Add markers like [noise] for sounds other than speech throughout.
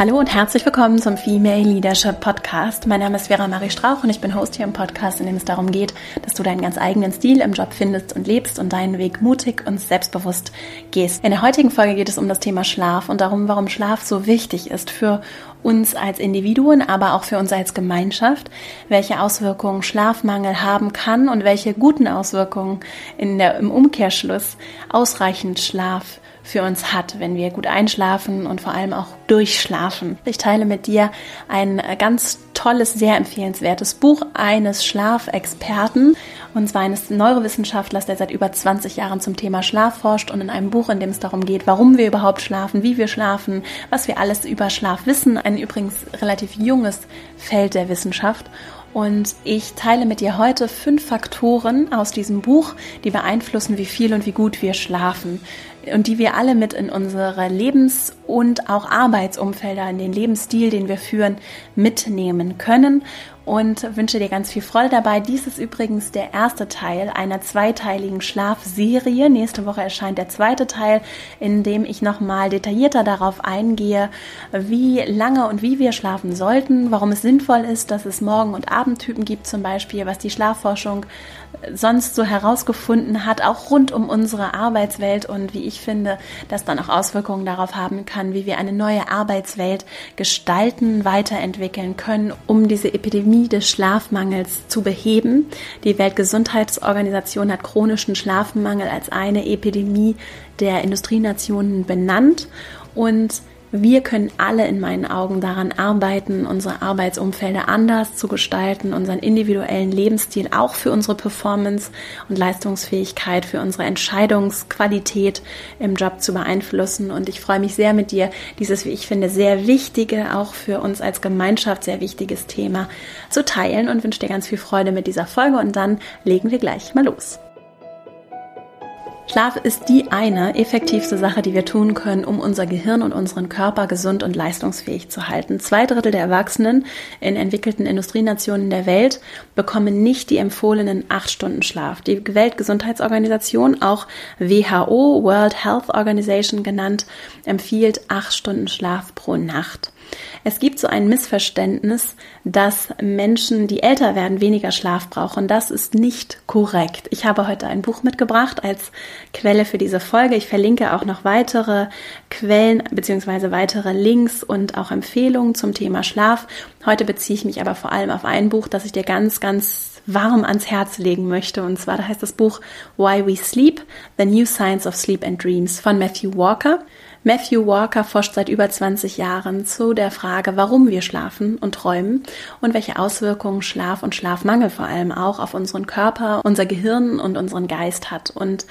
Hallo und herzlich willkommen zum Female Leadership Podcast. Mein Name ist Vera Marie Strauch und ich bin Host hier im Podcast, in dem es darum geht, dass du deinen ganz eigenen Stil im Job findest und lebst und deinen Weg mutig und selbstbewusst gehst. In der heutigen Folge geht es um das Thema Schlaf und darum, warum Schlaf so wichtig ist für uns als Individuen, aber auch für uns als Gemeinschaft, welche Auswirkungen Schlafmangel haben kann und welche guten Auswirkungen in der, im Umkehrschluss ausreichend Schlaf für uns hat, wenn wir gut einschlafen und vor allem auch durchschlafen. Ich teile mit dir ein ganz tolles, sehr empfehlenswertes Buch eines Schlafexperten, und zwar eines Neurowissenschaftlers, der seit über 20 Jahren zum Thema Schlaf forscht und in einem Buch, in dem es darum geht, warum wir überhaupt schlafen, wie wir schlafen, was wir alles über Schlaf wissen. Ein übrigens relativ junges Feld der Wissenschaft. Und ich teile mit dir heute fünf Faktoren aus diesem Buch, die beeinflussen, wie viel und wie gut wir schlafen und die wir alle mit in unsere Lebens- und auch Arbeitsumfelder, in den Lebensstil, den wir führen, mitnehmen können und wünsche dir ganz viel Freude dabei. Dies ist übrigens der erste Teil einer zweiteiligen Schlafserie. Nächste Woche erscheint der zweite Teil, in dem ich nochmal detaillierter darauf eingehe, wie lange und wie wir schlafen sollten, warum es sinnvoll ist, dass es Morgen- und Abendtypen gibt zum Beispiel, was die Schlafforschung sonst so herausgefunden hat, auch rund um unsere Arbeitswelt und wie ich finde, das dann auch Auswirkungen darauf haben kann, wie wir eine neue Arbeitswelt gestalten, weiterentwickeln können, um diese Epidemie des Schlafmangels zu beheben. Die Weltgesundheitsorganisation hat chronischen Schlafmangel als eine Epidemie der Industrienationen benannt und wir können alle in meinen Augen daran arbeiten, unsere Arbeitsumfelder anders zu gestalten, unseren individuellen Lebensstil auch für unsere Performance und Leistungsfähigkeit, für unsere Entscheidungsqualität im Job zu beeinflussen. Und ich freue mich sehr mit dir, dieses, wie ich finde, sehr wichtige, auch für uns als Gemeinschaft sehr wichtiges Thema zu teilen und wünsche dir ganz viel Freude mit dieser Folge. Und dann legen wir gleich mal los. Schlaf ist die eine effektivste Sache, die wir tun können, um unser Gehirn und unseren Körper gesund und leistungsfähig zu halten. Zwei Drittel der Erwachsenen in entwickelten Industrienationen der Welt bekommen nicht die empfohlenen acht Stunden Schlaf. Die Weltgesundheitsorganisation, auch WHO, World Health Organization genannt, empfiehlt acht Stunden Schlaf pro Nacht. Es gibt so ein Missverständnis, dass Menschen, die älter werden, weniger Schlaf brauchen. Das ist nicht korrekt. Ich habe heute ein Buch mitgebracht als Quelle für diese Folge. Ich verlinke auch noch weitere Quellen bzw. weitere Links und auch Empfehlungen zum Thema Schlaf. Heute beziehe ich mich aber vor allem auf ein Buch, das ich dir ganz, ganz warm ans Herz legen möchte. Und zwar heißt das Buch Why We Sleep, The New Science of Sleep and Dreams von Matthew Walker. Matthew Walker forscht seit über 20 Jahren zu der Frage, warum wir schlafen und träumen und welche Auswirkungen Schlaf und Schlafmangel vor allem auch auf unseren Körper, unser Gehirn und unseren Geist hat. Und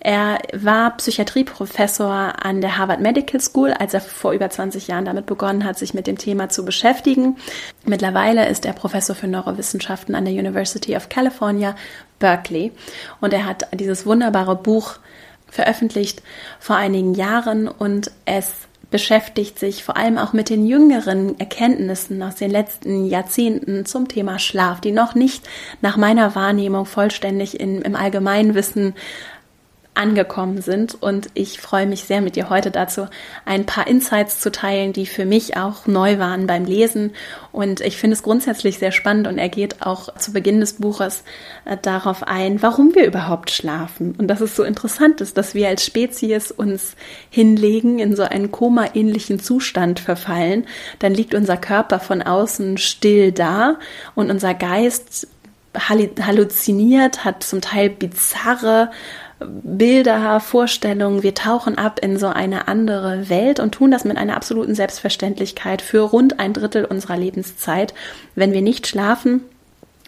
er war Psychiatrieprofessor an der Harvard Medical School, als er vor über 20 Jahren damit begonnen hat, sich mit dem Thema zu beschäftigen. Mittlerweile ist er Professor für Neurowissenschaften an der University of California, Berkeley. Und er hat dieses wunderbare Buch veröffentlicht vor einigen Jahren und es beschäftigt sich vor allem auch mit den jüngeren Erkenntnissen aus den letzten Jahrzehnten zum Thema Schlaf, die noch nicht nach meiner Wahrnehmung vollständig in, im Allgemeinwissen angekommen sind. Und ich freue mich sehr, mit dir heute dazu ein paar Insights zu teilen, die für mich auch neu waren beim Lesen. Und ich finde es grundsätzlich sehr spannend und er geht auch zu Beginn des Buches äh, darauf ein, warum wir überhaupt schlafen. Und dass es so interessant ist, dass wir als Spezies uns hinlegen, in so einen Koma-ähnlichen Zustand verfallen. Dann liegt unser Körper von außen still da und unser Geist halluziniert, hat zum Teil bizarre Bilder, Vorstellungen. Wir tauchen ab in so eine andere Welt und tun das mit einer absoluten Selbstverständlichkeit für rund ein Drittel unserer Lebenszeit. Wenn wir nicht schlafen,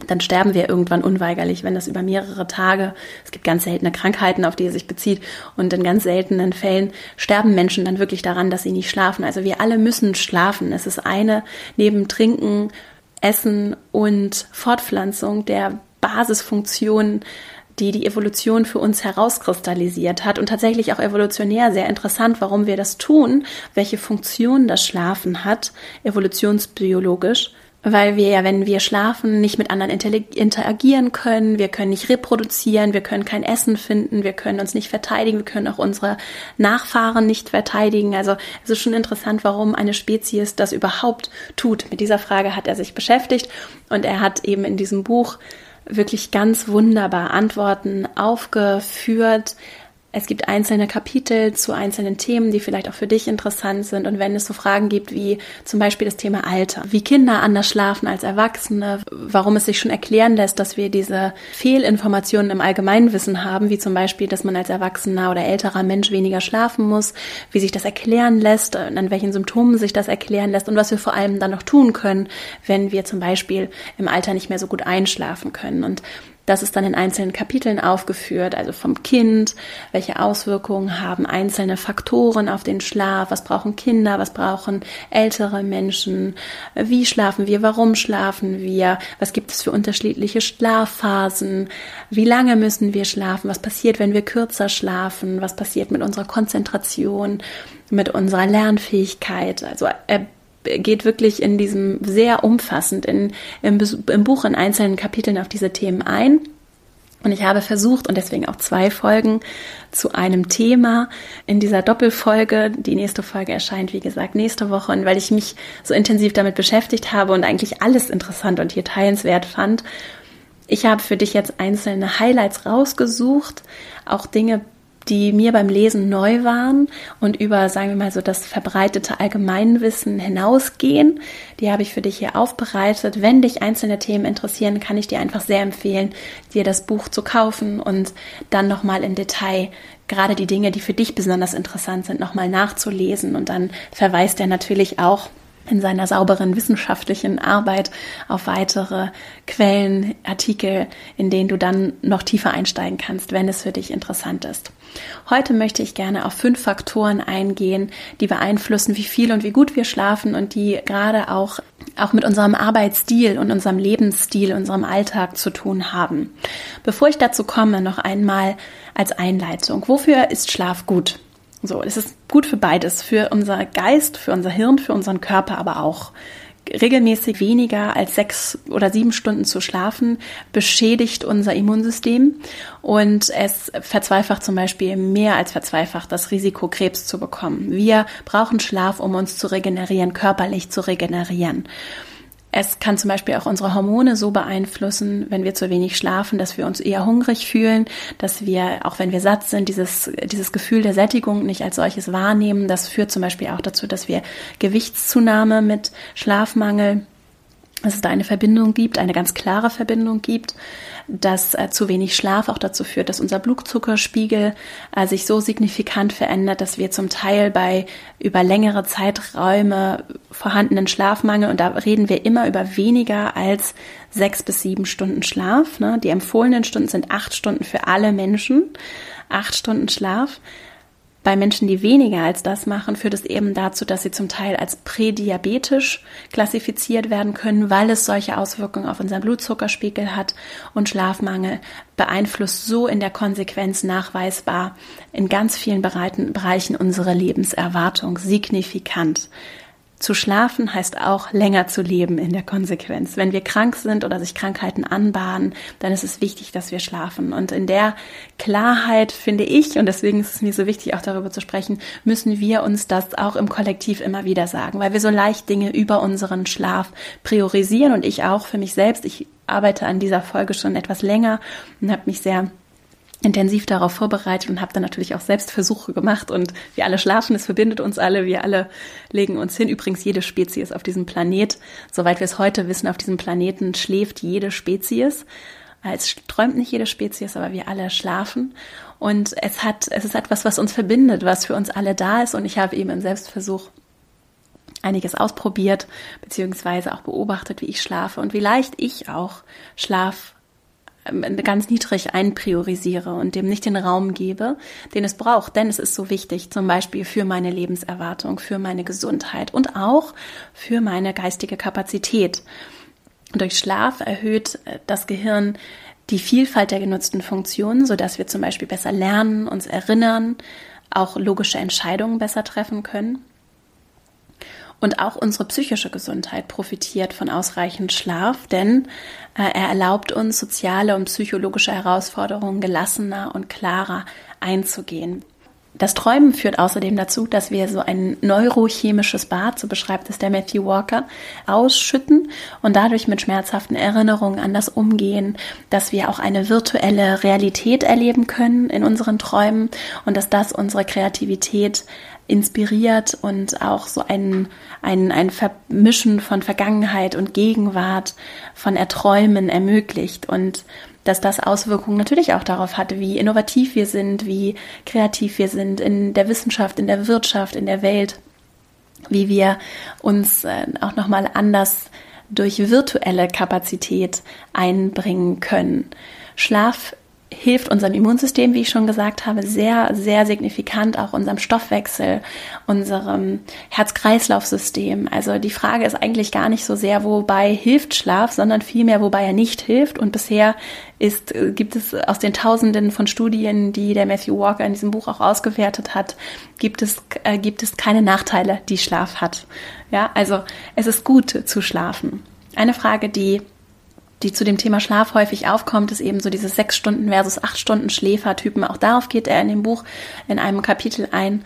dann sterben wir irgendwann unweigerlich, wenn das über mehrere Tage, es gibt ganz seltene Krankheiten, auf die es sich bezieht, und in ganz seltenen Fällen sterben Menschen dann wirklich daran, dass sie nicht schlafen. Also wir alle müssen schlafen. Es ist eine neben Trinken, Essen und Fortpflanzung der Basisfunktionen die die Evolution für uns herauskristallisiert hat und tatsächlich auch evolutionär sehr interessant, warum wir das tun, welche Funktion das Schlafen hat, evolutionsbiologisch weil wir ja, wenn wir schlafen, nicht mit anderen interagieren können, wir können nicht reproduzieren, wir können kein Essen finden, wir können uns nicht verteidigen, wir können auch unsere Nachfahren nicht verteidigen. Also es ist schon interessant, warum eine Spezies das überhaupt tut. Mit dieser Frage hat er sich beschäftigt und er hat eben in diesem Buch wirklich ganz wunderbar Antworten aufgeführt, es gibt einzelne Kapitel zu einzelnen Themen, die vielleicht auch für dich interessant sind. Und wenn es so Fragen gibt wie zum Beispiel das Thema Alter, wie Kinder anders schlafen als Erwachsene, warum es sich schon erklären lässt, dass wir diese Fehlinformationen im Allgemeinwissen haben, wie zum Beispiel, dass man als erwachsener oder älterer Mensch weniger schlafen muss, wie sich das erklären lässt, an welchen Symptomen sich das erklären lässt und was wir vor allem dann noch tun können, wenn wir zum Beispiel im Alter nicht mehr so gut einschlafen können. Und das ist dann in einzelnen Kapiteln aufgeführt, also vom Kind, welche Auswirkungen haben einzelne Faktoren auf den Schlaf, was brauchen Kinder, was brauchen ältere Menschen, wie schlafen wir, warum schlafen wir, was gibt es für unterschiedliche Schlafphasen, wie lange müssen wir schlafen, was passiert, wenn wir kürzer schlafen, was passiert mit unserer Konzentration, mit unserer Lernfähigkeit. Also er geht wirklich in diesem sehr umfassend in, im, im Buch in einzelnen Kapiteln auf diese Themen ein. Und ich habe versucht, und deswegen auch zwei Folgen zu einem Thema in dieser Doppelfolge. Die nächste Folge erscheint, wie gesagt, nächste Woche. Und weil ich mich so intensiv damit beschäftigt habe und eigentlich alles interessant und hier teilenswert fand, ich habe für dich jetzt einzelne Highlights rausgesucht, auch Dinge die mir beim Lesen neu waren und über, sagen wir mal so, das verbreitete Allgemeinwissen hinausgehen. Die habe ich für dich hier aufbereitet. Wenn dich einzelne Themen interessieren, kann ich dir einfach sehr empfehlen, dir das Buch zu kaufen und dann nochmal im Detail gerade die Dinge, die für dich besonders interessant sind, nochmal nachzulesen. Und dann verweist er natürlich auch in seiner sauberen wissenschaftlichen Arbeit auf weitere Quellen, Artikel, in denen du dann noch tiefer einsteigen kannst, wenn es für dich interessant ist. Heute möchte ich gerne auf fünf Faktoren eingehen, die beeinflussen, wie viel und wie gut wir schlafen und die gerade auch, auch mit unserem Arbeitsstil und unserem Lebensstil, unserem Alltag zu tun haben. Bevor ich dazu komme, noch einmal als Einleitung. Wofür ist Schlaf gut? So, es ist gut für beides, für unser Geist, für unser Hirn, für unseren Körper, aber auch regelmäßig weniger als sechs oder sieben Stunden zu schlafen, beschädigt unser Immunsystem und es verzweifacht zum Beispiel mehr als verzweifacht das Risiko, Krebs zu bekommen. Wir brauchen Schlaf, um uns zu regenerieren, körperlich zu regenerieren. Es kann zum Beispiel auch unsere Hormone so beeinflussen, wenn wir zu wenig schlafen, dass wir uns eher hungrig fühlen, dass wir, auch wenn wir satt sind, dieses, dieses Gefühl der Sättigung nicht als solches wahrnehmen. Das führt zum Beispiel auch dazu, dass wir Gewichtszunahme mit Schlafmangel dass es da eine Verbindung gibt, eine ganz klare Verbindung gibt, dass äh, zu wenig Schlaf auch dazu führt, dass unser Blutzuckerspiegel äh, sich so signifikant verändert, dass wir zum Teil bei über längere Zeiträume vorhandenen Schlafmangel, und da reden wir immer über weniger als sechs bis sieben Stunden Schlaf. Ne? Die empfohlenen Stunden sind acht Stunden für alle Menschen, acht Stunden Schlaf bei Menschen, die weniger als das machen, führt es eben dazu, dass sie zum Teil als prädiabetisch klassifiziert werden können, weil es solche Auswirkungen auf unseren Blutzuckerspiegel hat und Schlafmangel beeinflusst so in der Konsequenz nachweisbar in ganz vielen Bereichen unsere Lebenserwartung signifikant. Zu schlafen heißt auch länger zu leben in der Konsequenz. Wenn wir krank sind oder sich Krankheiten anbahnen, dann ist es wichtig, dass wir schlafen. Und in der Klarheit finde ich, und deswegen ist es mir so wichtig, auch darüber zu sprechen, müssen wir uns das auch im Kollektiv immer wieder sagen, weil wir so leicht Dinge über unseren Schlaf priorisieren und ich auch für mich selbst. Ich arbeite an dieser Folge schon etwas länger und habe mich sehr intensiv darauf vorbereitet und habe dann natürlich auch selbst Versuche gemacht und wir alle schlafen, es verbindet uns alle, wir alle legen uns hin. Übrigens jede Spezies auf diesem Planet, soweit wir es heute wissen, auf diesem Planeten schläft jede Spezies. Es träumt nicht jede Spezies, aber wir alle schlafen. Und es hat, es ist etwas, was uns verbindet, was für uns alle da ist. Und ich habe eben im Selbstversuch einiges ausprobiert, beziehungsweise auch beobachtet, wie ich schlafe und wie leicht ich auch Schlaf ganz niedrig einpriorisiere und dem nicht den Raum gebe, den es braucht. Denn es ist so wichtig, zum Beispiel für meine Lebenserwartung, für meine Gesundheit und auch für meine geistige Kapazität. durch Schlaf erhöht äh, das Gehirn die Vielfalt der genutzten Funktionen, sodass wir zum Beispiel besser lernen, uns erinnern, auch logische Entscheidungen besser treffen können. Und auch unsere psychische Gesundheit profitiert von ausreichend Schlaf, denn äh, er erlaubt uns, soziale und psychologische Herausforderungen gelassener und klarer einzugehen. Das Träumen führt außerdem dazu, dass wir so ein neurochemisches Bad, so beschreibt es der Matthew Walker, ausschütten und dadurch mit schmerzhaften Erinnerungen an das umgehen, dass wir auch eine virtuelle Realität erleben können in unseren Träumen und dass das unsere Kreativität inspiriert und auch so ein, ein, ein Vermischen von Vergangenheit und Gegenwart, von Erträumen ermöglicht und dass das Auswirkungen natürlich auch darauf hat, wie innovativ wir sind, wie kreativ wir sind in der Wissenschaft, in der Wirtschaft, in der Welt, wie wir uns äh, auch nochmal anders durch virtuelle Kapazität einbringen können. Schlaf hilft unserem Immunsystem, wie ich schon gesagt habe, sehr, sehr signifikant, auch unserem Stoffwechsel, unserem Herz-Kreislauf-System. Also die Frage ist eigentlich gar nicht so sehr, wobei hilft Schlaf, sondern vielmehr, wobei er nicht hilft. Und bisher ist, gibt es aus den Tausenden von Studien, die der Matthew Walker in diesem Buch auch ausgewertet hat, gibt es, äh, gibt es keine Nachteile, die Schlaf hat. Ja, also es ist gut zu schlafen. Eine Frage, die die zu dem Thema Schlaf häufig aufkommt, ist eben so diese sechs Stunden versus acht Stunden Schläfertypen. Auch darauf geht er in dem Buch in einem Kapitel ein.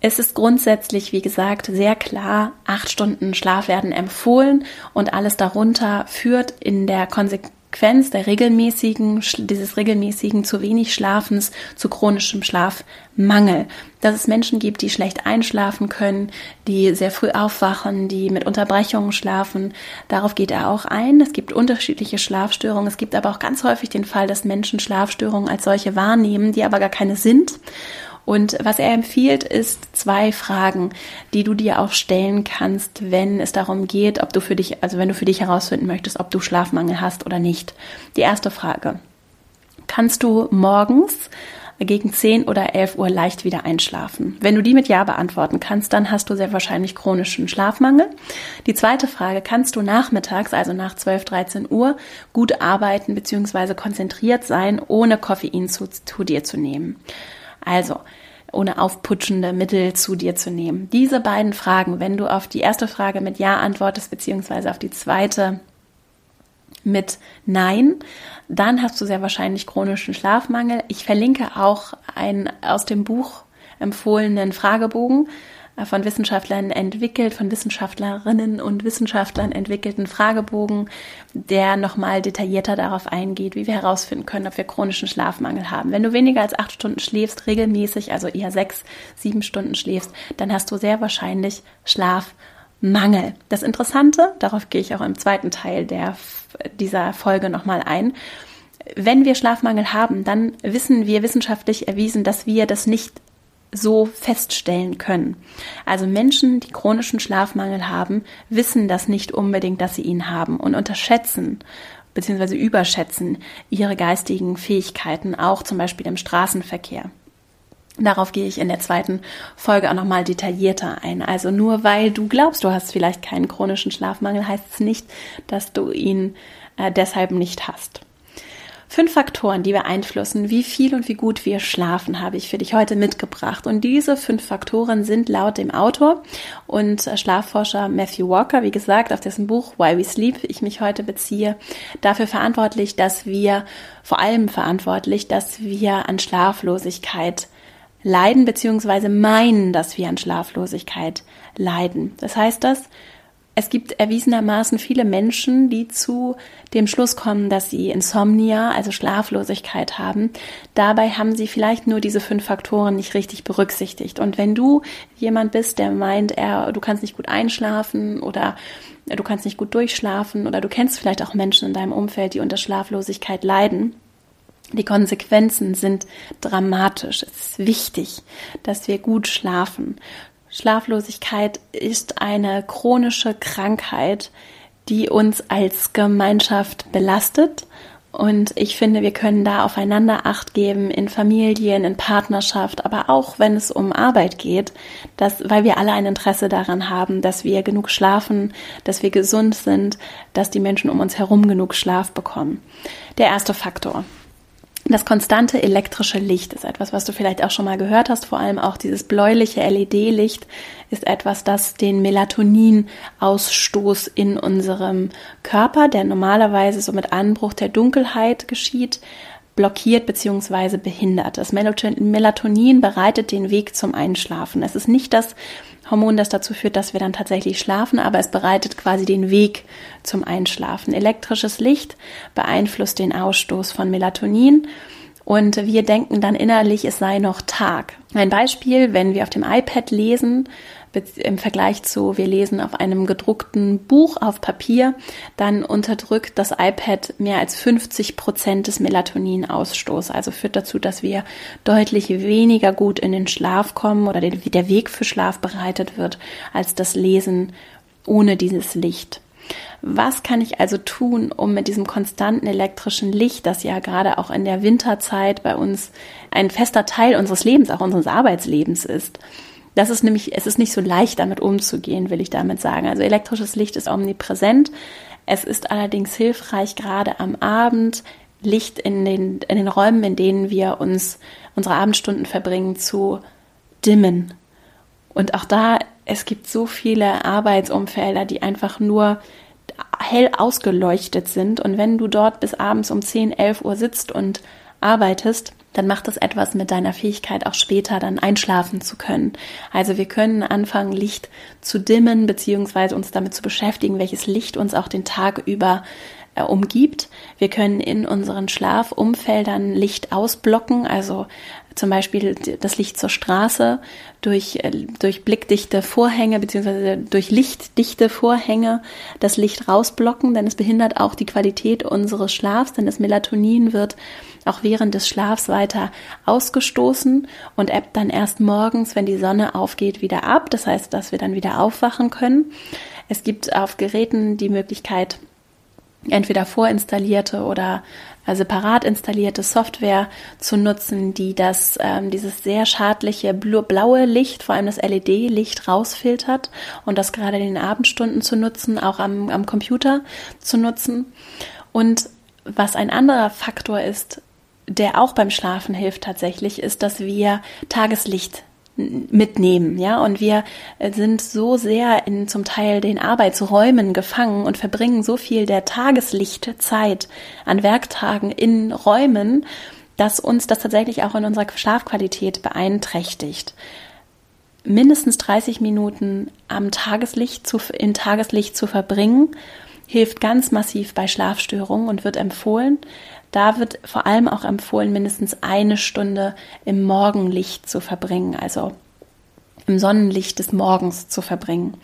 Es ist grundsätzlich, wie gesagt, sehr klar, acht Stunden Schlaf werden empfohlen und alles darunter führt in der Konsequenz Konsequenz der regelmäßigen, dieses regelmäßigen zu wenig Schlafens zu chronischem Schlafmangel. Dass es Menschen gibt, die schlecht einschlafen können, die sehr früh aufwachen, die mit Unterbrechungen schlafen. Darauf geht er auch ein. Es gibt unterschiedliche Schlafstörungen. Es gibt aber auch ganz häufig den Fall, dass Menschen Schlafstörungen als solche wahrnehmen, die aber gar keine sind und was er empfiehlt, ist zwei Fragen, die du dir auch stellen kannst, wenn es darum geht, ob du für dich, also wenn du für dich herausfinden möchtest, ob du Schlafmangel hast oder nicht. Die erste Frage. Kannst du morgens gegen 10 oder 11 Uhr leicht wieder einschlafen? Wenn du die mit Ja beantworten kannst, dann hast du sehr wahrscheinlich chronischen Schlafmangel. Die zweite Frage, kannst du nachmittags, also nach 12, 13 Uhr, gut arbeiten bzw. konzentriert sein, ohne Koffein zu, zu dir zu nehmen? Also, ohne aufputschende Mittel zu dir zu nehmen. Diese beiden Fragen, wenn du auf die erste Frage mit Ja antwortest, beziehungsweise auf die zweite mit Nein, dann hast du sehr wahrscheinlich chronischen Schlafmangel. Ich verlinke auch einen aus dem Buch empfohlenen Fragebogen, von Wissenschaftlern entwickelt, von Wissenschaftlerinnen und Wissenschaftlern entwickelten Fragebogen, der nochmal detaillierter darauf eingeht, wie wir herausfinden können, ob wir chronischen Schlafmangel haben. Wenn du weniger als acht Stunden schläfst, regelmäßig, also eher sechs, sieben Stunden schläfst, dann hast du sehr wahrscheinlich Schlafmangel. Das Interessante, darauf gehe ich auch im zweiten Teil der, dieser Folge nochmal ein, wenn wir Schlafmangel haben, dann wissen wir wissenschaftlich erwiesen, dass wir das nicht so feststellen können. Also Menschen, die chronischen Schlafmangel haben, wissen das nicht unbedingt, dass sie ihn haben und unterschätzen bzw. überschätzen ihre geistigen Fähigkeiten, auch zum Beispiel im Straßenverkehr. Darauf gehe ich in der zweiten Folge auch nochmal detaillierter ein. Also nur weil du glaubst, du hast vielleicht keinen chronischen Schlafmangel, heißt es nicht, dass du ihn äh, deshalb nicht hast. Fünf Faktoren, die beeinflussen, wie viel und wie gut wir schlafen, habe ich für dich heute mitgebracht. Und diese fünf Faktoren sind laut dem Autor und Schlafforscher Matthew Walker, wie gesagt, auf dessen Buch Why We Sleep ich mich heute beziehe, dafür verantwortlich, dass wir, vor allem verantwortlich, dass wir an Schlaflosigkeit leiden, beziehungsweise meinen, dass wir an Schlaflosigkeit leiden. Das heißt das, es gibt erwiesenermaßen viele Menschen, die zu dem Schluss kommen, dass sie Insomnia, also Schlaflosigkeit haben. Dabei haben sie vielleicht nur diese fünf Faktoren nicht richtig berücksichtigt. Und wenn du jemand bist, der meint, er, du kannst nicht gut einschlafen oder du kannst nicht gut durchschlafen oder du kennst vielleicht auch Menschen in deinem Umfeld, die unter Schlaflosigkeit leiden, die Konsequenzen sind dramatisch. Es ist wichtig, dass wir gut schlafen. Schlaflosigkeit ist eine chronische Krankheit, die uns als Gemeinschaft belastet. Und ich finde, wir können da aufeinander Acht geben in Familien, in Partnerschaft, aber auch wenn es um Arbeit geht, dass, weil wir alle ein Interesse daran haben, dass wir genug schlafen, dass wir gesund sind, dass die Menschen um uns herum genug Schlaf bekommen. Der erste Faktor. Das konstante elektrische Licht ist etwas, was du vielleicht auch schon mal gehört hast. Vor allem auch dieses bläuliche LED-Licht ist etwas, das den Melatoninausstoß in unserem Körper, der normalerweise so mit Anbruch der Dunkelheit geschieht, blockiert bzw. behindert. Das Melatonin bereitet den Weg zum Einschlafen. Es ist nicht das Hormon, das dazu führt, dass wir dann tatsächlich schlafen, aber es bereitet quasi den Weg zum Einschlafen. Elektrisches Licht beeinflusst den Ausstoß von Melatonin und wir denken dann innerlich, es sei noch Tag. Ein Beispiel, wenn wir auf dem iPad lesen, im Vergleich zu, wir lesen auf einem gedruckten Buch auf Papier, dann unterdrückt das iPad mehr als 50 Prozent des Melatoninausstoßes. Also führt dazu, dass wir deutlich weniger gut in den Schlaf kommen oder der Weg für Schlaf bereitet wird, als das Lesen ohne dieses Licht. Was kann ich also tun, um mit diesem konstanten elektrischen Licht, das ja gerade auch in der Winterzeit bei uns ein fester Teil unseres Lebens, auch unseres Arbeitslebens ist, das ist nämlich, es ist nicht so leicht, damit umzugehen, will ich damit sagen. Also elektrisches Licht ist omnipräsent. Es ist allerdings hilfreich, gerade am Abend Licht in den, in den Räumen, in denen wir uns unsere Abendstunden verbringen, zu dimmen. Und auch da, es gibt so viele Arbeitsumfelder, die einfach nur hell ausgeleuchtet sind. Und wenn du dort bis abends um 10, 11 Uhr sitzt und arbeitest, dann macht das etwas mit deiner Fähigkeit, auch später dann einschlafen zu können. Also wir können anfangen, Licht zu dimmen, beziehungsweise uns damit zu beschäftigen, welches Licht uns auch den Tag über äh, umgibt. Wir können in unseren Schlafumfeldern Licht ausblocken, also zum Beispiel das Licht zur Straße durch, äh, durch blickdichte Vorhänge beziehungsweise durch lichtdichte Vorhänge das Licht rausblocken, denn es behindert auch die Qualität unseres Schlafs, denn das Melatonin wird auch während des Schlafs weiter ausgestoßen und ebbt dann erst morgens, wenn die Sonne aufgeht, wieder ab. Das heißt, dass wir dann wieder aufwachen können. Es gibt auf Geräten die Möglichkeit, entweder vorinstallierte oder separat installierte Software zu nutzen, die das ähm, dieses sehr schadliche blaue Licht, vor allem das LED-Licht rausfiltert und das gerade in den Abendstunden zu nutzen, auch am, am Computer zu nutzen. Und was ein anderer Faktor ist, der auch beim Schlafen hilft tatsächlich, ist, dass wir Tageslicht mitnehmen, ja, und wir sind so sehr in zum Teil den Arbeitsräumen gefangen und verbringen so viel der Tageslichtzeit an Werktagen in Räumen, dass uns das tatsächlich auch in unserer Schlafqualität beeinträchtigt. Mindestens 30 Minuten am Tageslicht zu, in Tageslicht zu verbringen, hilft ganz massiv bei Schlafstörungen und wird empfohlen. Da wird vor allem auch empfohlen, mindestens eine Stunde im Morgenlicht zu verbringen, also im Sonnenlicht des Morgens zu verbringen.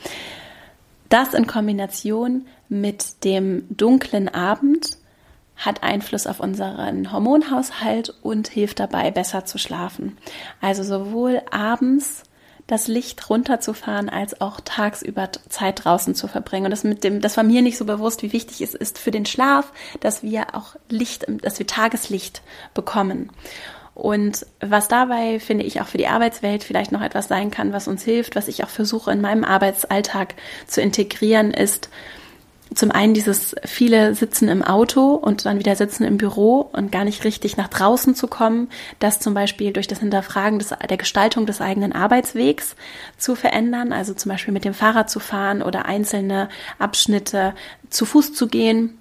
Das in Kombination mit dem dunklen Abend hat Einfluss auf unseren Hormonhaushalt und hilft dabei, besser zu schlafen. Also sowohl abends das Licht runterzufahren, als auch tagsüber Zeit draußen zu verbringen. Und das mit dem, das war mir nicht so bewusst, wie wichtig es ist für den Schlaf, dass wir auch Licht, dass wir Tageslicht bekommen. Und was dabei, finde ich, auch für die Arbeitswelt vielleicht noch etwas sein kann, was uns hilft, was ich auch versuche in meinem Arbeitsalltag zu integrieren, ist, zum einen dieses viele sitzen im Auto und dann wieder sitzen im Büro und gar nicht richtig nach draußen zu kommen, das zum Beispiel durch das Hinterfragen des, der Gestaltung des eigenen Arbeitswegs zu verändern, also zum Beispiel mit dem Fahrrad zu fahren oder einzelne Abschnitte zu Fuß zu gehen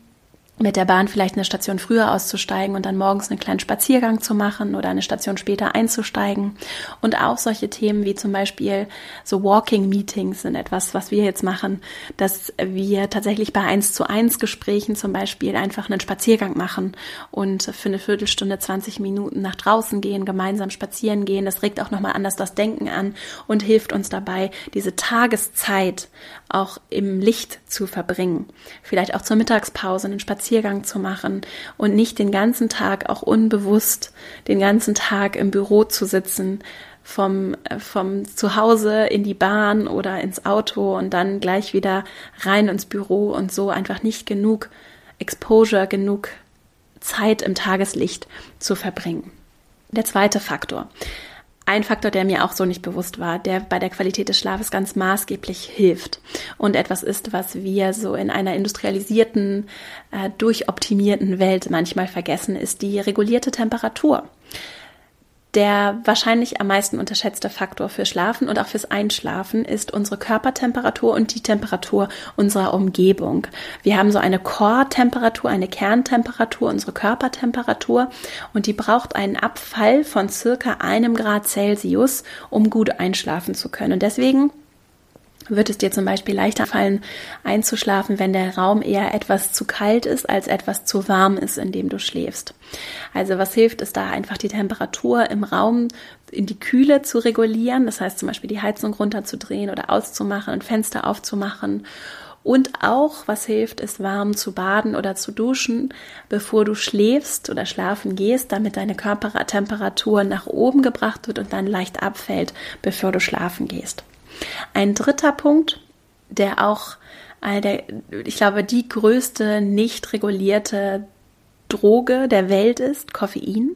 mit der Bahn vielleicht eine Station früher auszusteigen und dann morgens einen kleinen Spaziergang zu machen oder eine Station später einzusteigen. Und auch solche Themen wie zum Beispiel so Walking Meetings sind etwas, was wir jetzt machen, dass wir tatsächlich bei eins zu eins Gesprächen zum Beispiel einfach einen Spaziergang machen und für eine Viertelstunde, 20 Minuten nach draußen gehen, gemeinsam spazieren gehen. Das regt auch nochmal anders das Denken an und hilft uns dabei, diese Tageszeit auch im Licht zu verbringen. Vielleicht auch zur Mittagspause einen Spaziergang zu machen und nicht den ganzen Tag auch unbewusst den ganzen Tag im Büro zu sitzen, vom, vom Zuhause in die Bahn oder ins Auto und dann gleich wieder rein ins Büro und so einfach nicht genug Exposure, genug Zeit im Tageslicht zu verbringen. Der zweite Faktor. Ein Faktor, der mir auch so nicht bewusst war, der bei der Qualität des Schlafes ganz maßgeblich hilft und etwas ist, was wir so in einer industrialisierten, äh, durchoptimierten Welt manchmal vergessen, ist die regulierte Temperatur der wahrscheinlich am meisten unterschätzte Faktor für Schlafen und auch fürs Einschlafen ist unsere Körpertemperatur und die Temperatur unserer Umgebung. Wir haben so eine Core-Temperatur, eine Kerntemperatur, unsere Körpertemperatur und die braucht einen Abfall von circa einem Grad Celsius, um gut einschlafen zu können. Und deswegen wird es dir zum Beispiel leichter fallen, einzuschlafen, wenn der Raum eher etwas zu kalt ist, als etwas zu warm ist, in dem du schläfst. Also was hilft, ist da einfach die Temperatur im Raum in die Kühle zu regulieren. Das heißt zum Beispiel die Heizung runterzudrehen oder auszumachen, ein Fenster aufzumachen. Und auch, was hilft, ist warm zu baden oder zu duschen, bevor du schläfst oder schlafen gehst, damit deine Körpertemperatur nach oben gebracht wird und dann leicht abfällt, bevor du schlafen gehst. Ein dritter Punkt, der auch der, ich glaube, die größte nicht regulierte Droge der Welt ist, Koffein.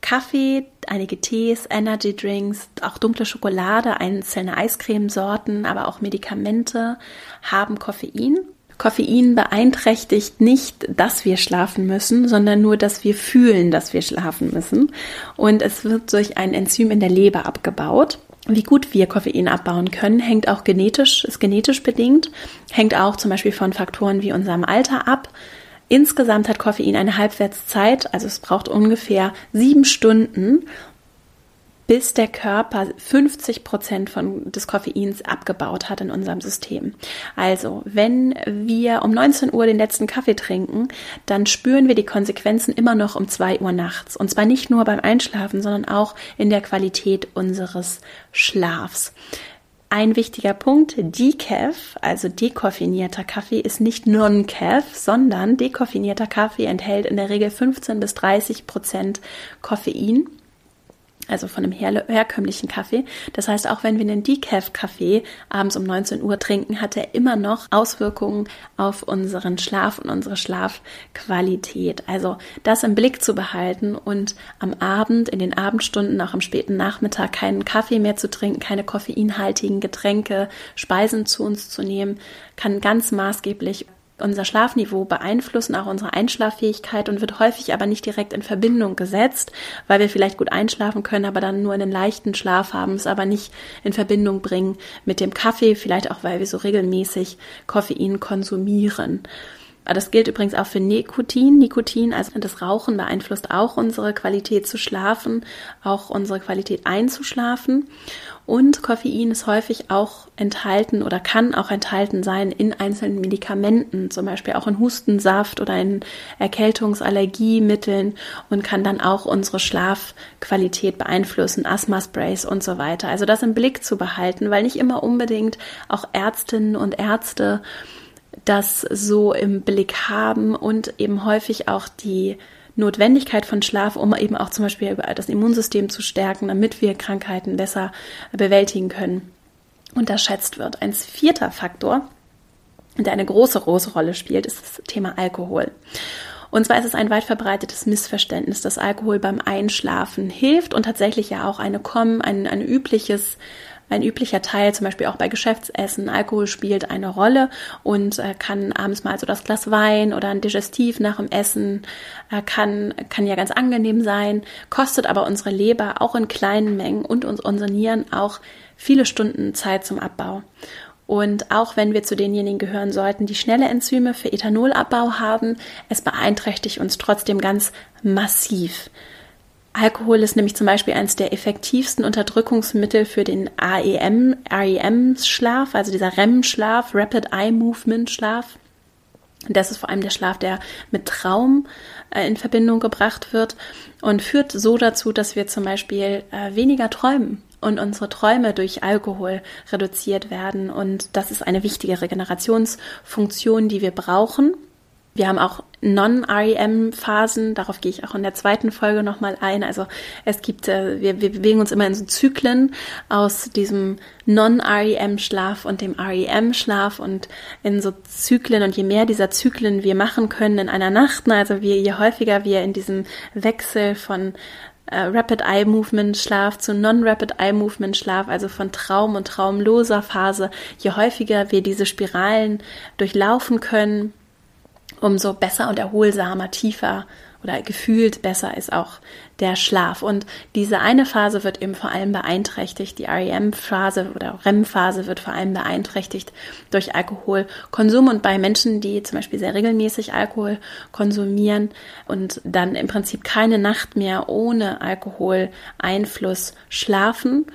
Kaffee, einige Tees, Energy Drinks, auch dunkle Schokolade, einzelne Eiscremesorten, aber auch Medikamente haben Koffein. Koffein beeinträchtigt nicht, dass wir schlafen müssen, sondern nur, dass wir fühlen, dass wir schlafen müssen. Und es wird durch ein Enzym in der Leber abgebaut. Wie gut wir Koffein abbauen können, hängt auch genetisch, ist genetisch bedingt, hängt auch zum Beispiel von Faktoren wie unserem Alter ab. Insgesamt hat Koffein eine Halbwertszeit, also es braucht ungefähr sieben Stunden, bis der Körper 50 Prozent von des Koffeins abgebaut hat in unserem System. Also, wenn wir um 19 Uhr den letzten Kaffee trinken, dann spüren wir die Konsequenzen immer noch um 2 Uhr nachts. Und zwar nicht nur beim Einschlafen, sondern auch in der Qualität unseres Schlafs. Ein wichtiger Punkt, Decaf, also dekoffinierter Kaffee, ist nicht Non-Caf, sondern dekoffinierter Kaffee enthält in der Regel 15 bis 30 Prozent Koffein also von einem her herkömmlichen Kaffee. Das heißt, auch wenn wir einen Decaf-Kaffee abends um 19 Uhr trinken, hat er immer noch Auswirkungen auf unseren Schlaf und unsere Schlafqualität. Also das im Blick zu behalten und am Abend, in den Abendstunden, auch am späten Nachmittag keinen Kaffee mehr zu trinken, keine koffeinhaltigen Getränke, Speisen zu uns zu nehmen, kann ganz maßgeblich unser Schlafniveau beeinflussen, auch unsere Einschlaffähigkeit und wird häufig aber nicht direkt in Verbindung gesetzt, weil wir vielleicht gut einschlafen können, aber dann nur einen leichten Schlaf haben, es aber nicht in Verbindung bringen mit dem Kaffee, vielleicht auch weil wir so regelmäßig Koffein konsumieren. Das gilt übrigens auch für Nikotin. Nikotin, also das Rauchen, beeinflusst auch unsere Qualität zu schlafen, auch unsere Qualität einzuschlafen. Und Koffein ist häufig auch enthalten oder kann auch enthalten sein in einzelnen Medikamenten, zum Beispiel auch in Hustensaft oder in Erkältungsallergiemitteln und kann dann auch unsere Schlafqualität beeinflussen, Asthma-Sprays und so weiter. Also das im Blick zu behalten, weil nicht immer unbedingt auch Ärztinnen und Ärzte das so im Blick haben und eben häufig auch die Notwendigkeit von Schlaf, um eben auch zum Beispiel das Immunsystem zu stärken, damit wir Krankheiten besser bewältigen können, unterschätzt wird. Ein vierter Faktor, der eine große, große Rolle spielt, ist das Thema Alkohol. Und zwar ist es ein weit verbreitetes Missverständnis, dass Alkohol beim Einschlafen hilft und tatsächlich ja auch eine Com, ein, ein übliches ein üblicher Teil, zum Beispiel auch bei Geschäftsessen. Alkohol spielt eine Rolle und äh, kann abends mal so das Glas Wein oder ein Digestiv nach dem Essen äh, kann, kann ja ganz angenehm sein, kostet aber unsere Leber auch in kleinen Mengen und uns, unsere Nieren auch viele Stunden Zeit zum Abbau. Und auch wenn wir zu denjenigen gehören sollten, die schnelle Enzyme für Ethanolabbau haben, es beeinträchtigt uns trotzdem ganz massiv. Alkohol ist nämlich zum Beispiel eines der effektivsten Unterdrückungsmittel für den AEM, REM-Schlaf, also dieser REM-Schlaf, Rapid Eye Movement-Schlaf. Das ist vor allem der Schlaf, der mit Traum äh, in Verbindung gebracht wird und führt so dazu, dass wir zum Beispiel äh, weniger träumen und unsere Träume durch Alkohol reduziert werden. Und das ist eine wichtige Regenerationsfunktion, die wir brauchen. Wir haben auch Non-REM-Phasen, darauf gehe ich auch in der zweiten Folge nochmal ein. Also es gibt, äh, wir, wir bewegen uns immer in so Zyklen aus diesem Non-REM-Schlaf und dem REM-Schlaf und in so Zyklen und je mehr dieser Zyklen wir machen können in einer Nacht, also je, je häufiger wir in diesem Wechsel von äh, Rapid Eye Movement Schlaf zu Non-Rapid Eye Movement Schlaf, also von Traum und traumloser Phase. Je häufiger wir diese Spiralen durchlaufen können, umso besser und erholsamer, tiefer oder gefühlt besser ist auch der Schlaf. Und diese eine Phase wird eben vor allem beeinträchtigt. Die REM-Phase oder REM-Phase wird vor allem beeinträchtigt durch Alkoholkonsum. Und bei Menschen, die zum Beispiel sehr regelmäßig Alkohol konsumieren und dann im Prinzip keine Nacht mehr ohne Alkoholeinfluss schlafen,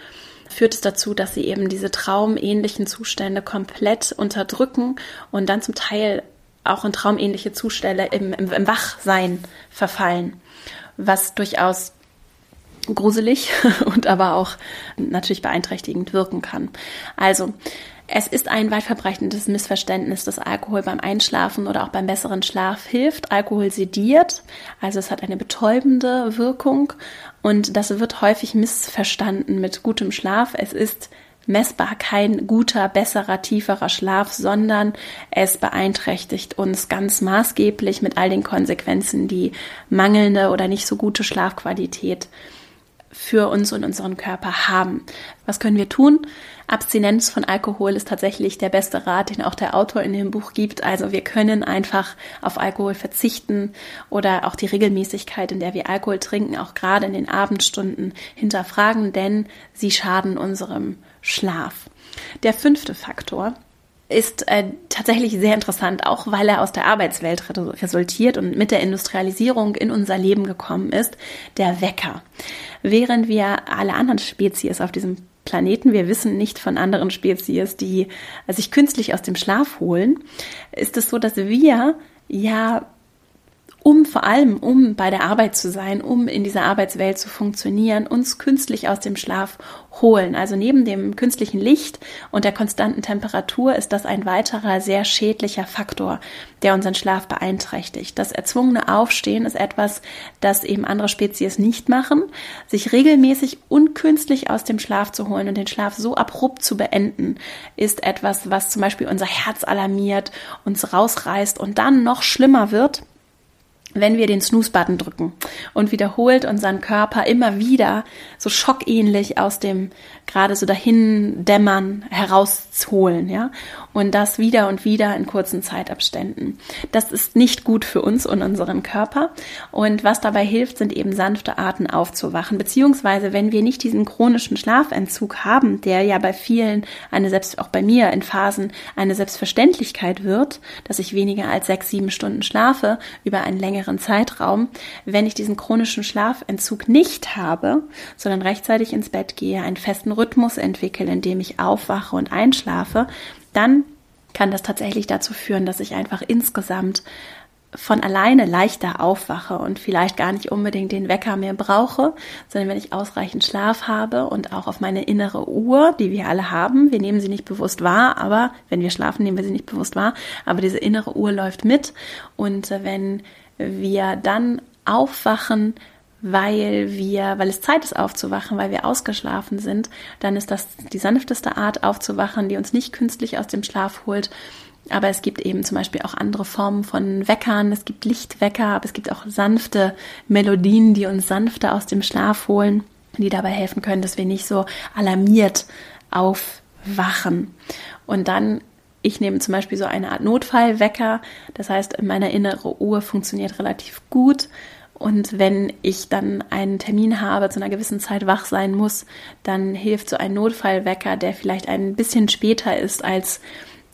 führt es dazu, dass sie eben diese traumähnlichen Zustände komplett unterdrücken und dann zum Teil auch in traumähnliche Zustände im, im, im Wachsein verfallen, was durchaus gruselig [laughs] und aber auch natürlich beeinträchtigend wirken kann. Also, es ist ein weit verbreitetes Missverständnis, dass Alkohol beim Einschlafen oder auch beim besseren Schlaf hilft. Alkohol sediert, also es hat eine betäubende Wirkung und das wird häufig missverstanden mit gutem Schlaf. Es ist messbar kein guter, besserer, tieferer Schlaf, sondern es beeinträchtigt uns ganz maßgeblich mit all den Konsequenzen, die mangelnde oder nicht so gute Schlafqualität für uns und unseren Körper haben. Was können wir tun? Abstinenz von Alkohol ist tatsächlich der beste Rat, den auch der Autor in dem Buch gibt. Also wir können einfach auf Alkohol verzichten oder auch die Regelmäßigkeit, in der wir Alkohol trinken, auch gerade in den Abendstunden hinterfragen, denn sie schaden unserem Schlaf. Der fünfte Faktor ist äh, tatsächlich sehr interessant, auch weil er aus der Arbeitswelt resultiert und mit der Industrialisierung in unser Leben gekommen ist, der Wecker. Während wir alle anderen Spezies auf diesem Planeten, wir wissen nicht von anderen Spezies, die sich künstlich aus dem Schlaf holen, ist es so, dass wir ja um vor allem, um bei der Arbeit zu sein, um in dieser Arbeitswelt zu funktionieren, uns künstlich aus dem Schlaf holen. Also neben dem künstlichen Licht und der konstanten Temperatur ist das ein weiterer sehr schädlicher Faktor, der unseren Schlaf beeinträchtigt. Das erzwungene Aufstehen ist etwas, das eben andere Spezies nicht machen. Sich regelmäßig unkünstlich aus dem Schlaf zu holen und den Schlaf so abrupt zu beenden, ist etwas, was zum Beispiel unser Herz alarmiert, uns rausreißt und dann noch schlimmer wird, wenn wir den Snooze-Button drücken und wiederholt unseren Körper immer wieder so schockähnlich aus dem gerade so dahin dämmern herausholen, ja, und das wieder und wieder in kurzen Zeitabständen. Das ist nicht gut für uns und unseren Körper. Und was dabei hilft, sind eben sanfte Arten aufzuwachen, beziehungsweise wenn wir nicht diesen chronischen Schlafentzug haben, der ja bei vielen eine selbst auch bei mir in Phasen eine Selbstverständlichkeit wird, dass ich weniger als sechs, sieben Stunden schlafe über einen längeren Zeitraum, wenn ich diesen chronischen Schlafentzug nicht habe, sondern rechtzeitig ins Bett gehe, einen festen Rhythmus entwickle, in dem ich aufwache und einschlafe, dann kann das tatsächlich dazu führen, dass ich einfach insgesamt von alleine leichter aufwache und vielleicht gar nicht unbedingt den Wecker mehr brauche, sondern wenn ich ausreichend Schlaf habe und auch auf meine innere Uhr, die wir alle haben, wir nehmen sie nicht bewusst wahr, aber wenn wir schlafen, nehmen wir sie nicht bewusst wahr, aber diese innere Uhr läuft mit und wenn wir dann aufwachen, weil wir, weil es Zeit ist aufzuwachen, weil wir ausgeschlafen sind, dann ist das die sanfteste Art aufzuwachen, die uns nicht künstlich aus dem Schlaf holt. Aber es gibt eben zum Beispiel auch andere Formen von Weckern. Es gibt Lichtwecker, aber es gibt auch sanfte Melodien, die uns sanfter aus dem Schlaf holen, die dabei helfen können, dass wir nicht so alarmiert aufwachen. Und dann ich nehme zum Beispiel so eine Art Notfallwecker. Das heißt, meine innere Uhr funktioniert relativ gut und wenn ich dann einen Termin habe, zu einer gewissen Zeit wach sein muss, dann hilft so ein Notfallwecker, der vielleicht ein bisschen später ist als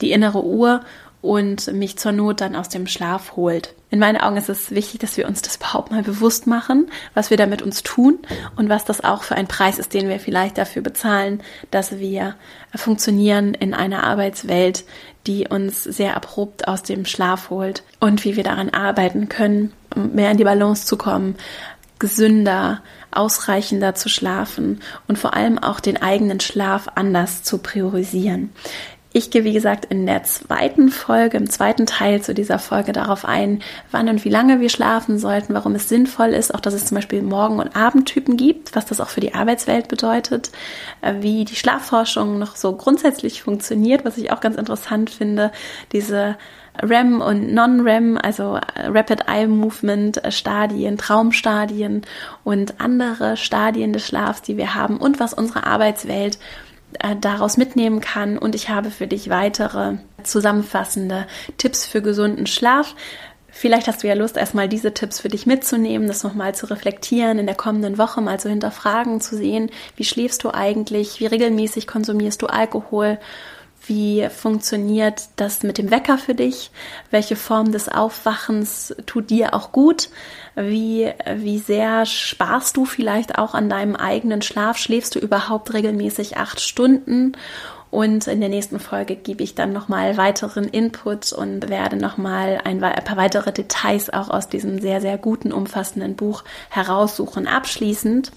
die innere Uhr und mich zur Not dann aus dem Schlaf holt. In meinen Augen ist es wichtig, dass wir uns das überhaupt mal bewusst machen, was wir damit uns tun und was das auch für ein Preis ist, den wir vielleicht dafür bezahlen, dass wir funktionieren in einer Arbeitswelt, die uns sehr abrupt aus dem Schlaf holt und wie wir daran arbeiten können, mehr in die Balance zu kommen, gesünder, ausreichender zu schlafen und vor allem auch den eigenen Schlaf anders zu priorisieren. Ich gehe, wie gesagt, in der zweiten Folge, im zweiten Teil zu dieser Folge darauf ein, wann und wie lange wir schlafen sollten, warum es sinnvoll ist, auch dass es zum Beispiel Morgen- und Abendtypen gibt, was das auch für die Arbeitswelt bedeutet, äh, wie die Schlafforschung noch so grundsätzlich funktioniert, was ich auch ganz interessant finde, diese REM und Non-REM, also Rapid Eye Movement Stadien, Traumstadien und andere Stadien des Schlafs, die wir haben und was unsere Arbeitswelt äh, daraus mitnehmen kann. Und ich habe für dich weitere zusammenfassende Tipps für gesunden Schlaf. Vielleicht hast du ja Lust, erstmal diese Tipps für dich mitzunehmen, das nochmal zu reflektieren, in der kommenden Woche mal zu hinterfragen, zu sehen, wie schläfst du eigentlich, wie regelmäßig konsumierst du Alkohol wie funktioniert das mit dem Wecker für dich? Welche Form des Aufwachens tut dir auch gut? Wie, wie sehr sparst du vielleicht auch an deinem eigenen Schlaf? Schläfst du überhaupt regelmäßig acht Stunden? Und in der nächsten Folge gebe ich dann nochmal weiteren Input und werde nochmal ein, ein paar weitere Details auch aus diesem sehr, sehr guten, umfassenden Buch heraussuchen. Abschließend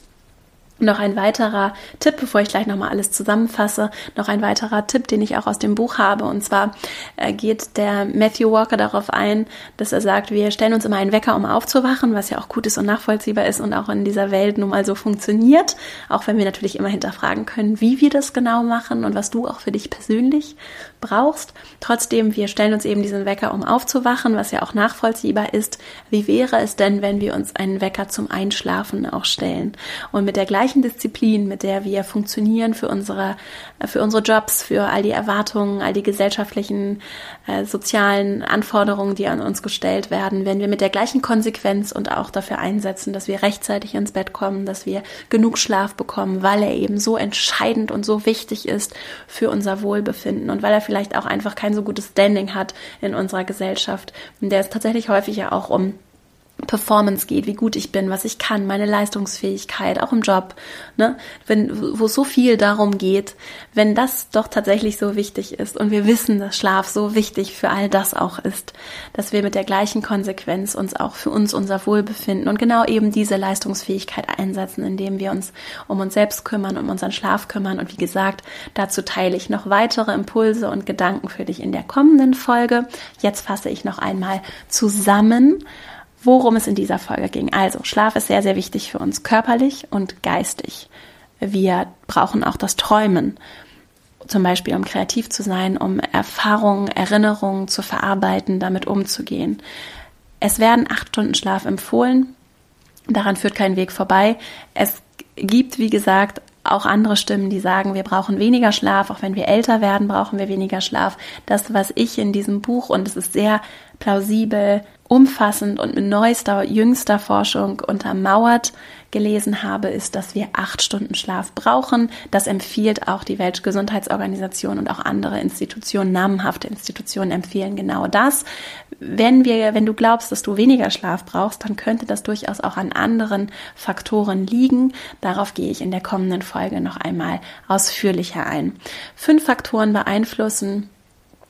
noch ein weiterer Tipp, bevor ich gleich nochmal alles zusammenfasse, noch ein weiterer Tipp, den ich auch aus dem Buch habe. Und zwar äh, geht der Matthew Walker darauf ein, dass er sagt, wir stellen uns immer einen Wecker, um aufzuwachen, was ja auch gut ist und nachvollziehbar ist und auch in dieser Welt nun mal so funktioniert. Auch wenn wir natürlich immer hinterfragen können, wie wir das genau machen und was du auch für dich persönlich brauchst. Trotzdem, wir stellen uns eben diesen Wecker, um aufzuwachen, was ja auch nachvollziehbar ist. Wie wäre es denn, wenn wir uns einen Wecker zum Einschlafen auch stellen? Und mit der gleichen Disziplin, mit der wir funktionieren für unsere, für unsere Jobs, für all die Erwartungen, all die gesellschaftlichen, äh, sozialen Anforderungen, die an uns gestellt werden, wenn wir mit der gleichen Konsequenz und auch dafür einsetzen, dass wir rechtzeitig ins Bett kommen, dass wir genug Schlaf bekommen, weil er eben so entscheidend und so wichtig ist für unser Wohlbefinden und weil er vielleicht auch einfach kein so gutes Standing hat in unserer Gesellschaft, in der es tatsächlich häufig ja auch um Performance geht, wie gut ich bin, was ich kann, meine Leistungsfähigkeit, auch im Job, ne? Wenn, wo so viel darum geht, wenn das doch tatsächlich so wichtig ist und wir wissen, dass Schlaf so wichtig für all das auch ist, dass wir mit der gleichen Konsequenz uns auch für uns unser Wohlbefinden und genau eben diese Leistungsfähigkeit einsetzen, indem wir uns um uns selbst kümmern, um unseren Schlaf kümmern und wie gesagt, dazu teile ich noch weitere Impulse und Gedanken für dich in der kommenden Folge. Jetzt fasse ich noch einmal zusammen, worum es in dieser Folge ging. Also, Schlaf ist sehr, sehr wichtig für uns körperlich und geistig. Wir brauchen auch das Träumen, zum Beispiel um kreativ zu sein, um Erfahrungen, Erinnerungen zu verarbeiten, damit umzugehen. Es werden acht Stunden Schlaf empfohlen. Daran führt kein Weg vorbei. Es gibt, wie gesagt, auch andere Stimmen, die sagen, wir brauchen weniger Schlaf, auch wenn wir älter werden, brauchen wir weniger Schlaf. Das, was ich in diesem Buch, und es ist sehr plausibel, umfassend und mit neuester, jüngster Forschung untermauert gelesen habe, ist, dass wir acht Stunden Schlaf brauchen. Das empfiehlt auch die Weltgesundheitsorganisation und auch andere Institutionen, namenhafte Institutionen empfehlen genau das. Wenn wir, wenn du glaubst, dass du weniger Schlaf brauchst, dann könnte das durchaus auch an anderen Faktoren liegen. Darauf gehe ich in der kommenden Folge noch einmal ausführlicher ein. Fünf Faktoren beeinflussen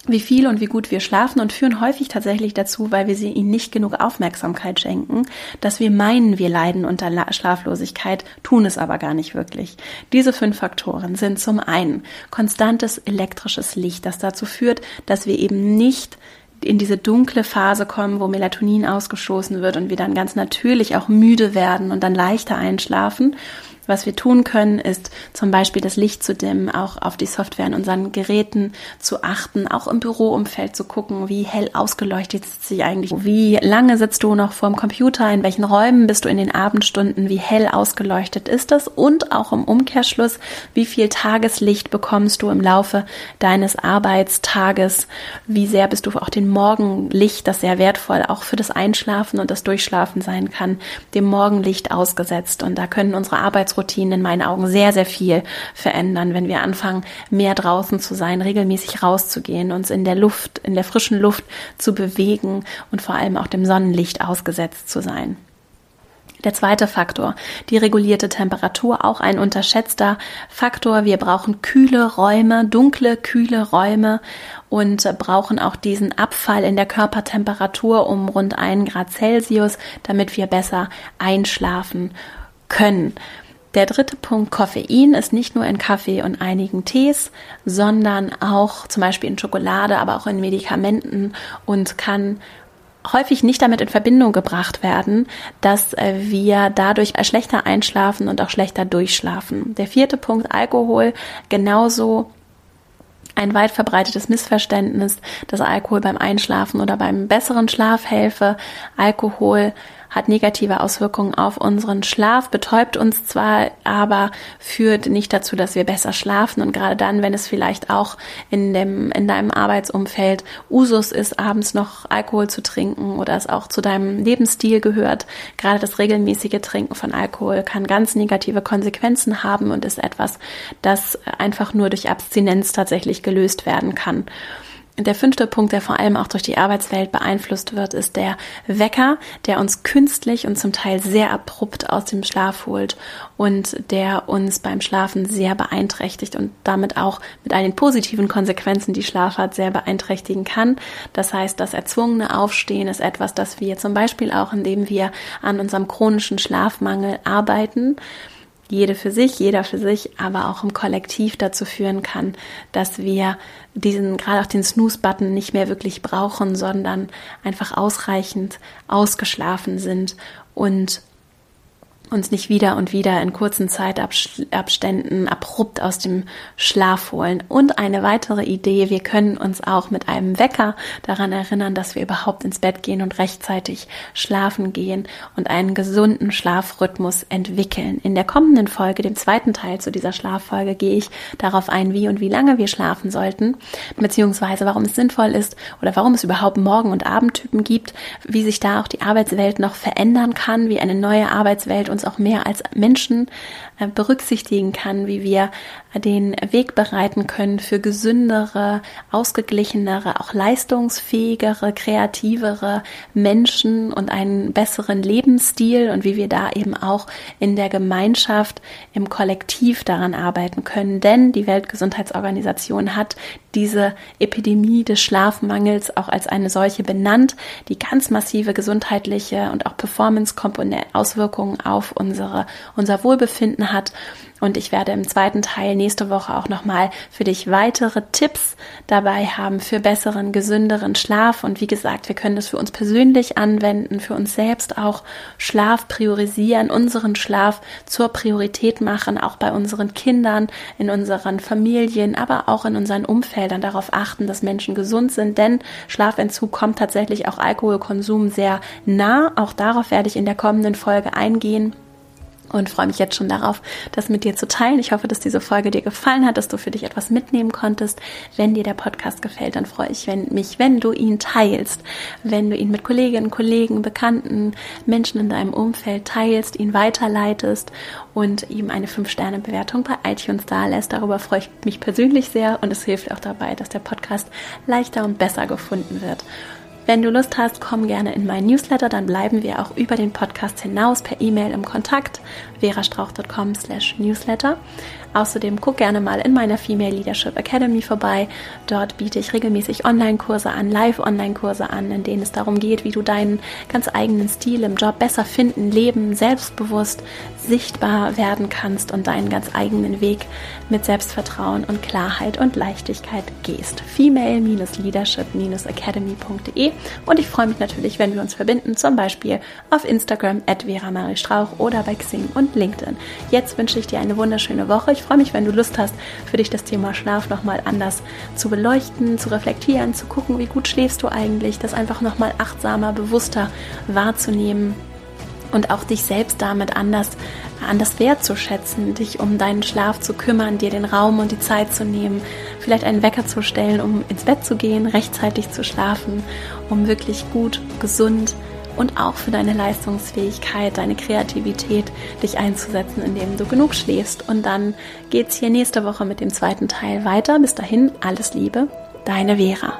wie viel und wie gut wir schlafen und führen häufig tatsächlich dazu, weil wir sie ihnen nicht genug Aufmerksamkeit schenken, dass wir meinen, wir leiden unter Schlaflosigkeit, tun es aber gar nicht wirklich. Diese fünf Faktoren sind zum einen konstantes elektrisches Licht, das dazu führt, dass wir eben nicht in diese dunkle Phase kommen, wo Melatonin ausgestoßen wird und wir dann ganz natürlich auch müde werden und dann leichter einschlafen, was wir tun können, ist zum Beispiel das Licht zu dimmen, auch auf die Software in unseren Geräten zu achten, auch im Büroumfeld zu gucken, wie hell ausgeleuchtet ist sie eigentlich, wie lange sitzt du noch vorm Computer, in welchen Räumen bist du in den Abendstunden, wie hell ausgeleuchtet ist das? Und auch im Umkehrschluss, wie viel Tageslicht bekommst du im Laufe deines Arbeitstages, wie sehr bist du auch dem Morgenlicht, das sehr wertvoll auch für das Einschlafen und das Durchschlafen sein kann, dem Morgenlicht ausgesetzt? Und da können unsere Arbeits Alltagsroutinen in meinen Augen sehr, sehr viel verändern, wenn wir anfangen, mehr draußen zu sein, regelmäßig rauszugehen, uns in der Luft, in der frischen Luft zu bewegen und vor allem auch dem Sonnenlicht ausgesetzt zu sein. Der zweite Faktor, die regulierte Temperatur, auch ein unterschätzter Faktor. Wir brauchen kühle Räume, dunkle, kühle Räume und brauchen auch diesen Abfall in der Körpertemperatur um rund einen Grad Celsius, damit wir besser einschlafen können. Der dritte Punkt, Koffein, ist nicht nur in Kaffee und einigen Tees, sondern auch zum Beispiel in Schokolade, aber auch in Medikamenten und kann häufig nicht damit in Verbindung gebracht werden, dass wir dadurch schlechter einschlafen und auch schlechter durchschlafen. Der vierte Punkt, Alkohol, genauso ein weit verbreitetes Missverständnis, dass Alkohol beim Einschlafen oder beim besseren Schlaf helfe. Alkohol hat negative Auswirkungen auf unseren Schlaf, betäubt uns zwar, aber führt nicht dazu, dass wir besser schlafen. Und gerade dann, wenn es vielleicht auch in dem, in deinem Arbeitsumfeld Usus ist, abends noch Alkohol zu trinken oder es auch zu deinem Lebensstil gehört, gerade das regelmäßige Trinken von Alkohol kann ganz negative Konsequenzen haben und ist etwas, das einfach nur durch Abstinenz tatsächlich gelöst werden kann. Der fünfte Punkt, der vor allem auch durch die Arbeitswelt beeinflusst wird, ist der Wecker, der uns künstlich und zum Teil sehr abrupt aus dem Schlaf holt und der uns beim Schlafen sehr beeinträchtigt und damit auch mit all den positiven Konsequenzen, die Schlaf hat, sehr beeinträchtigen kann. Das heißt, das erzwungene Aufstehen ist etwas, das wir zum Beispiel auch, indem wir an unserem chronischen Schlafmangel arbeiten, jede für sich, jeder für sich, aber auch im Kollektiv dazu führen kann, dass wir diesen, gerade auch den Snooze-Button nicht mehr wirklich brauchen, sondern einfach ausreichend ausgeschlafen sind und uns nicht wieder und wieder in kurzen Zeitabständen abrupt aus dem Schlaf holen. Und eine weitere Idee, wir können uns auch mit einem Wecker daran erinnern, dass wir überhaupt ins Bett gehen und rechtzeitig schlafen gehen und einen gesunden Schlafrhythmus entwickeln. In der kommenden Folge, dem zweiten Teil zu dieser Schlaffolge, gehe ich darauf ein, wie und wie lange wir schlafen sollten, beziehungsweise warum es sinnvoll ist oder warum es überhaupt Morgen- und Abendtypen gibt, wie sich da auch die Arbeitswelt noch verändern kann, wie eine neue Arbeitswelt uns auch mehr als Menschen berücksichtigen kann, wie wir den Weg bereiten können für gesündere, ausgeglichenere, auch leistungsfähigere, kreativere Menschen und einen besseren Lebensstil und wie wir da eben auch in der Gemeinschaft, im Kollektiv daran arbeiten können. Denn die Weltgesundheitsorganisation hat diese Epidemie des Schlafmangels auch als eine solche benannt, die ganz massive gesundheitliche und auch Performance-Auswirkungen auf unsere, unser Wohlbefinden hat. Und ich werde im zweiten Teil nächste Woche auch nochmal für dich weitere Tipps dabei haben für besseren, gesünderen Schlaf. Und wie gesagt, wir können das für uns persönlich anwenden, für uns selbst auch Schlaf priorisieren, unseren Schlaf zur Priorität machen, auch bei unseren Kindern, in unseren Familien, aber auch in unseren Umfeldern darauf achten, dass Menschen gesund sind. Denn Schlafentzug kommt tatsächlich auch Alkoholkonsum sehr nah. Auch darauf werde ich in der kommenden Folge eingehen und freue mich jetzt schon darauf, das mit dir zu teilen. Ich hoffe, dass diese Folge dir gefallen hat, dass du für dich etwas mitnehmen konntest. Wenn dir der Podcast gefällt, dann freue ich mich, wenn du ihn teilst, wenn du ihn mit Kolleginnen, Kollegen, Bekannten, Menschen in deinem Umfeld teilst, ihn weiterleitest und ihm eine 5-Sterne-Bewertung bei iTunes da lässt. Darüber freue ich mich persönlich sehr und es hilft auch dabei, dass der Podcast leichter und besser gefunden wird. Wenn du Lust hast, komm gerne in meinen Newsletter, dann bleiben wir auch über den Podcast hinaus per E-Mail im Kontakt verastrauch.com slash newsletter. Außerdem guck gerne mal in meiner Female Leadership Academy vorbei. Dort biete ich regelmäßig Online-Kurse an, Live-Online-Kurse an, in denen es darum geht, wie du deinen ganz eigenen Stil im Job besser finden, leben, selbstbewusst, sichtbar werden kannst und deinen ganz eigenen Weg mit Selbstvertrauen und Klarheit und Leichtigkeit gehst. Female-Leadership-academy.de und ich freue mich natürlich, wenn wir uns verbinden, zum Beispiel auf Instagram at Vera Marie Strauch oder bei Xing und LinkedIn. Jetzt wünsche ich dir eine wunderschöne Woche. Ich freue mich, wenn du Lust hast, für dich das Thema Schlaf nochmal anders zu beleuchten, zu reflektieren, zu gucken, wie gut schläfst du eigentlich, das einfach nochmal achtsamer, bewusster wahrzunehmen und auch dich selbst damit anders, anders wertzuschätzen, dich um deinen Schlaf zu kümmern, dir den Raum und die Zeit zu nehmen, vielleicht einen Wecker zu stellen, um ins Bett zu gehen, rechtzeitig zu schlafen, um wirklich gut, gesund, und auch für deine Leistungsfähigkeit, deine Kreativität, dich einzusetzen, indem du genug schläfst. Und dann geht's hier nächste Woche mit dem zweiten Teil weiter. Bis dahin, alles Liebe, deine Vera.